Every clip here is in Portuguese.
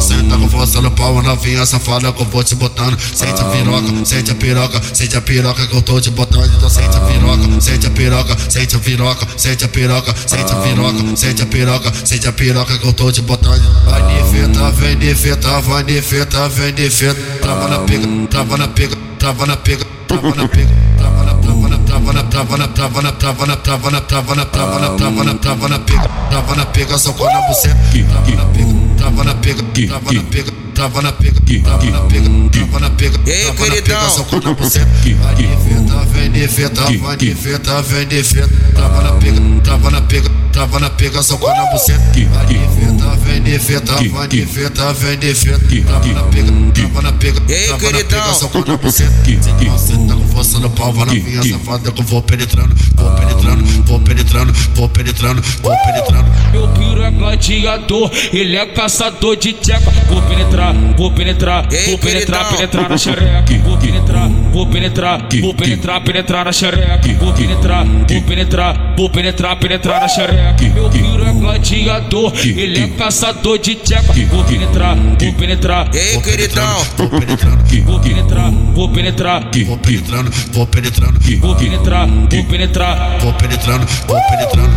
Senta com força no pau, novinha safada que eu vou te botando. Sente a piroca, sente a piroca, sente a piroca que eu tô te botando. Então sente a piroca, sente a piroca, sente a piroca, sente a piroca, sente a piroca, sente a piroca, sente a piroca que eu tô te botando. Vai de feta, vem de feta, vai de feta, vem de feta. Trava na pica, trava na pica, trava na pica trava na pega, trava na trava na trava na trava na trava na trava na trava na pega, trava na pega, só quando você trava na pega, trava na pega, trava na pega, trava na pega, trava na pega, trava na pega, Ei, trava na pega, só quando você vai de feta, vem de feta, vai de feta, vem de feta, trava na pega, trava na pega, trava na pega, só quando você vai de feta, vem de feta, vem de feta, trava na pega, trava na pega, Ei, trava na queridão. pega, só quando você tá com força no pau, vai novinha safada que eu vou penetrando, vou penetrando, vou penetrando, vou penetrando, vou penetrando. Meu piro é gladiador, ele é caçador de tcheca. Vou penetrar, vou penetrar, vou penetrar, penetrar na xereca. Vou penetrar, vou penetrar, vou penetrar, penetrar na xereca. Vou penetrar, vou penetrar, vou penetrar, penetrar na xereca. Meu piro é gladiador, ele é caçador de tcheca. Vou penetrar, vou penetrar, Ei, queridão. Vou penetrando, vou penetrar, vou penetrar, vou penetrando, vou penetrando, vou penetrar, vou penetrar. vou penetrando, vou penetrando.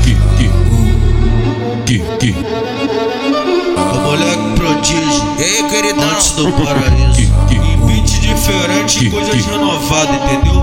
O moleque prodígio, Ei, queridão. antes do paraíso. Em beat diferente, coisas renovadas, entendeu?